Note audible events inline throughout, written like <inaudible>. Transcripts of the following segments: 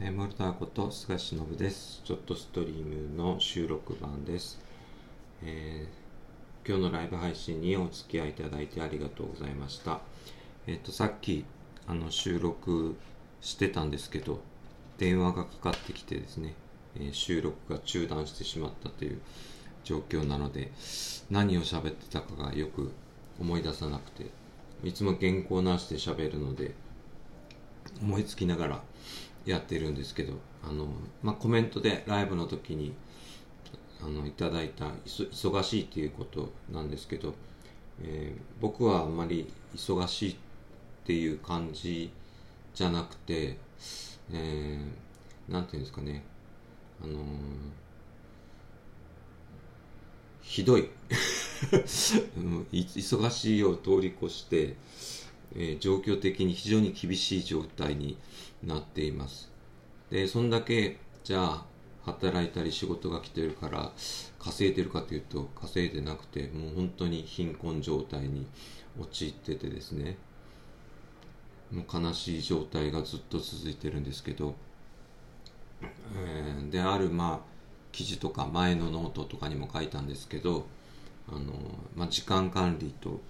えー、モルターこと菅忍です。ちょっとストリームの収録版です、えー、今日のライブ配信にお付き合いいただいてありがとうございました。えっ、ー、と、さっきあの収録してたんですけど、電話がかかってきてですね、え収録が中断してしまったという状況なので、何を喋ってたかがよく思い出さなくて、いつも原稿なしで喋るので、思いつきながらやってるんですけど、あの、まあ、コメントでライブの時に、あの、いただいた、忙しいっていうことなんですけど、えー、僕はあんまり忙しいっていう感じじゃなくて、えー、ていうんですかね、あのー、ひどい <laughs> 忙しいを通り越して、え、状況的に非常に厳しい状態になっています。でそんだけじゃあ働いたり仕事が来てるから稼いでるかというと稼いでなくてもう本当に貧困状態に陥っててですね。もう悲しい状態がずっと続いてるんですけど、えー、であるまあ記事とか前のノートとかにも書いたんですけどあの、まあ、時間管理と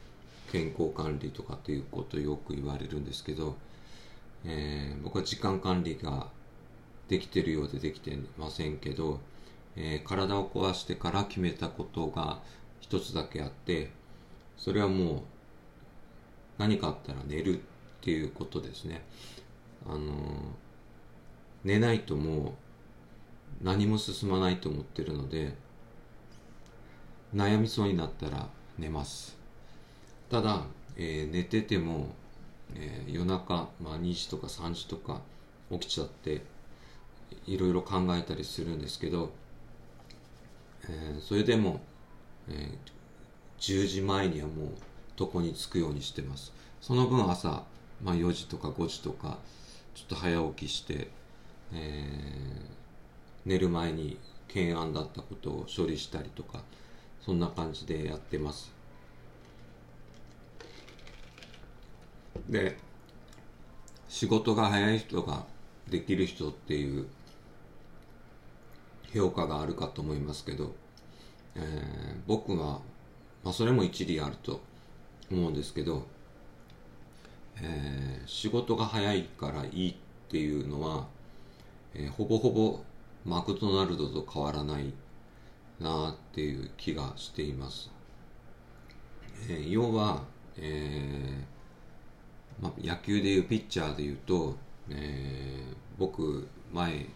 健康管理とかっていうことよく言われるんですけど、えー、僕は時間管理ができてるようでできてませんけど、えー、体を壊してから決めたことが一つだけあってそれはもう何かあったら寝るっていうことですね。あのー、寝ないともう何も進まないと思ってるので悩みそうになったら寝ます。ただ、えー、寝てても、えー、夜中、まあ、2時とか3時とか起きちゃっていろいろ考えたりするんですけど、えー、それでも、え10時前にはもう床に着くようにしてます。その分朝、まあ、4時とか5時とかちょっと早起きして、え寝る前に懸案だったことを処理したりとかそんな感じでやってます。で仕事が早い人ができる人っていう評価があるかと思いますけど、えー、僕は、まあ、それも一理あると思うんですけど、えー、仕事が早いからいいっていうのは、えー、ほぼほぼマクドナルドと変わらないなっていう気がしています。えー、要は、えーまあ、野球でいうピッチャーでいうと、えー、僕前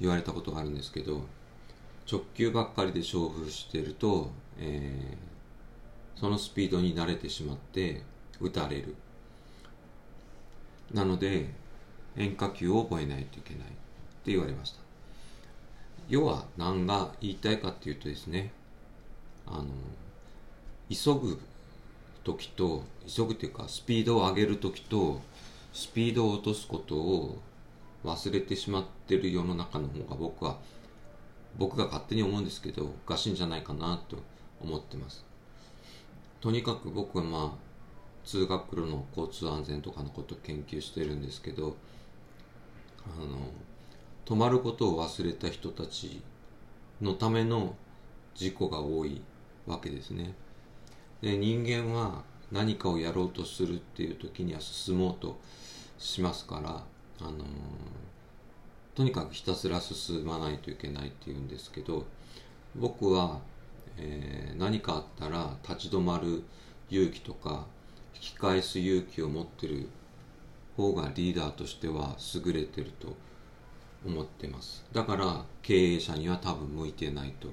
言われたことがあるんですけど直球ばっかりで勝負してると、えー、そのスピードに慣れてしまって打たれる。なので変化球を覚えないといけないって言われました。要は何が言いたいかっていうとですねあの急ぐ時と急ぐというかスピードを上げる時とスピードを落とすことを忘れてしまってる世の中の方が僕は僕が勝手に思うんですけどおかしいんじゃないかなと思ってます。とにかく僕はまあ通学路の交通安全とかのことを研究してるんですけどあの止まることを忘れた人たちのための事故が多いわけですね。で人間は何かをやろうとするっていう時には進もうとしますから、あのー、とにかくひたすら進まないといけないっていうんですけど僕は、えー、何かあったら立ち止まる勇気とか引き返す勇気を持ってる方がリーダーとしては優れてると思ってます。だから経営者には多分向いてないと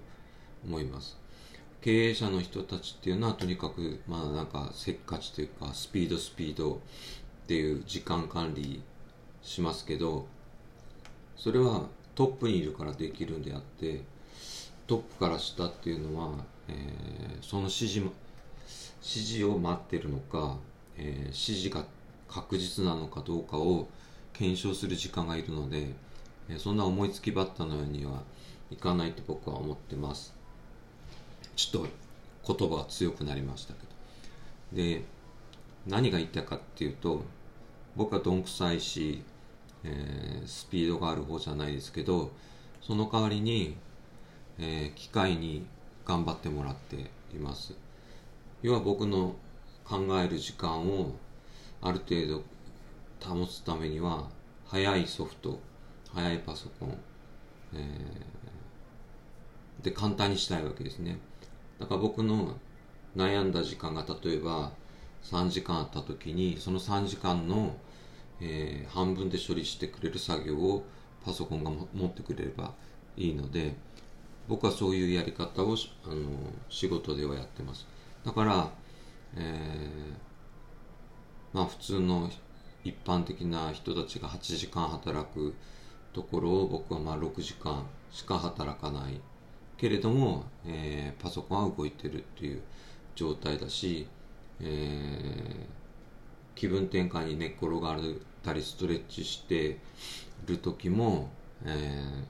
思います。経営者の人たちっていうのはとにかくまあなんかせっかちというかスピードスピードっていう時間管理しますけどそれはトップにいるからできるんであってトップから下っていうのは、えー、その指示指示を待ってるのか、えー、指示が確実なのかどうかを検証する時間がいるので、えー、そんな思いつきバッタのようにはいかないと僕は思ってます。ちょっと言葉が強くなりましたけど。で何が言ったいかっていうと僕はどんくさいしえー、スピードがある方じゃないですけどその代わりに、えー、機械に頑張ってもらっています。要は僕の考える時間をある程度保つためには速いソフト速いパソコン、えー、で簡単にしたいわけですね。だから僕の悩んだ時間が例えば3時間あった時にその3時間の、えー、半分で処理してくれる作業をパソコンが持ってくれればいいので僕はそういうやり方をあの仕事ではやってます。だから、えー、まあ普通の一般的な人たちが8時間働くところを僕はまあ6時間しか働かない。けれども、えー、パソコンは動いてるっていう状態だしえー、気分転換に寝っ転がったりストレッチしてる時も、えー、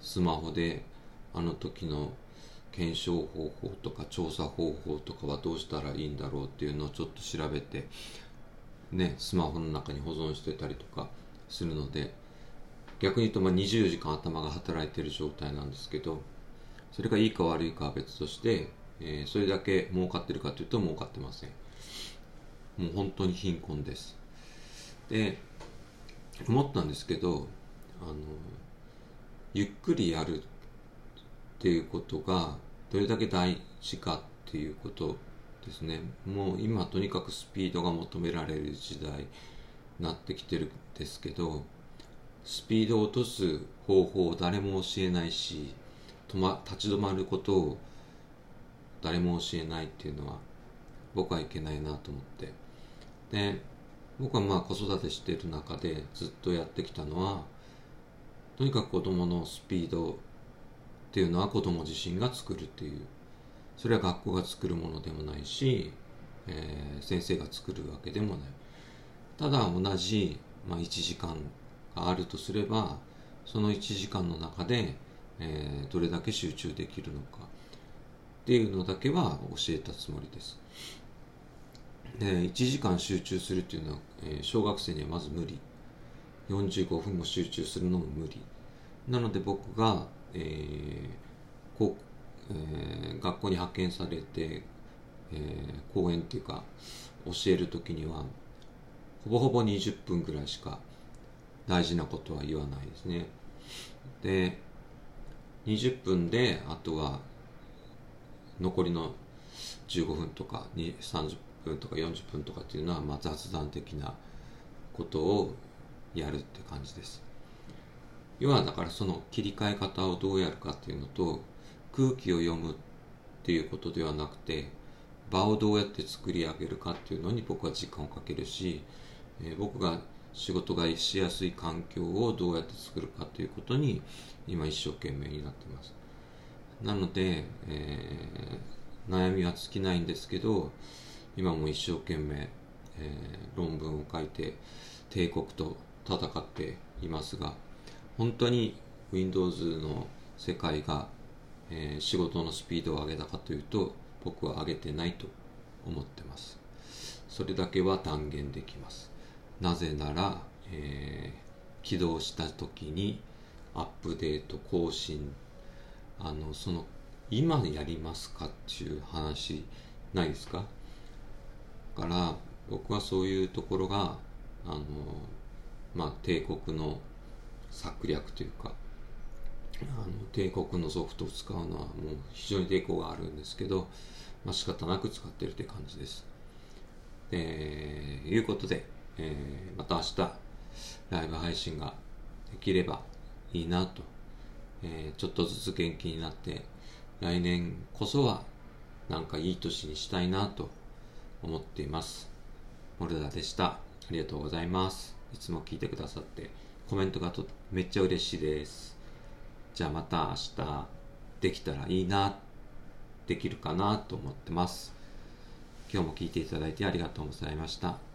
スマホであの時の検証方法とか調査方法とかはどうしたらいいんだろうっていうのをちょっと調べてねスマホの中に保存してたりとかするので逆に言うとま20時間頭が働いてる状態なんですけどそれがいいか悪いかは別としてえー、それだけ儲かってるかというと儲かってません。もう本当に貧困です。で思ったんですけどあのゆっくりやるっていうことがどれだけ大事かっていうことですね。もう今とにかくスピードが求められる時代になってきてるんですけどスピードを落とす方法を誰も教えないし止、ま、立ち止まることを誰も教えないっていうのは僕はいけないなと思って。で僕はまあ子育てしてる中でずっとやってきたのはとにかく子供のスピードっていうのは子供自身が作るっていうそれは学校が作るものでもないし、えー、先生が作るわけでもない。ただ同じ、まあ、1時間があるとすればその1時間の中で、えー、どれだけ集中できるのかっていうのだけは教えたつもりです。で1時間集中するっていうのは、えー、小学生にはまず無理。45分も集中するのも無理。なので僕が、えーこえー、学校に派遣されて、えー、講演っていうか教える時にはほぼほぼ20分ぐらいしか大事なことは言わないですね。で20分であとは残りの15分とか30分とか40分とかっていうのは、まあ、雑談的なことをやるって感じです。要はだからその切り替え方をどうやるかっていうのと空気を読むっていうことではなくて場をどうやって作り上げるかっていうのに僕は時間をかけるし、えー、僕が仕事がしやすい環境をどうやって作るかということに今一生懸命になってます。なので、えー、悩みは尽きないんですけど今も一生懸命、えー、論文を書いて帝国と戦っていますが本当に Windows の世界が、えー、仕事のスピードを上げたかというと僕は上げてないと思ってます。それだけは断言できます。なぜなら、えー、起動した時にアップデート更新あのその今やりますかっていう話ないですか？だから僕はそういうところがあのまあ帝国の策略というかあの帝国のソフトを使うのはもう非常に抵抗があるんですけど、まあ、仕方なく使ってるって感じです。でいうことで、えー、また明日ライブ配信ができればいいなと。えー、ちょっとずつ元気になって来年こそはなんかいい年にしたいなと思っています。モルダでした。ありがとうございます。いつも聞いてくださってコメントがとめっちゃ嬉しいです。じゃあまた明日できたらいいなできるかなと思ってます。今日も聞いていただいてありがとうございました。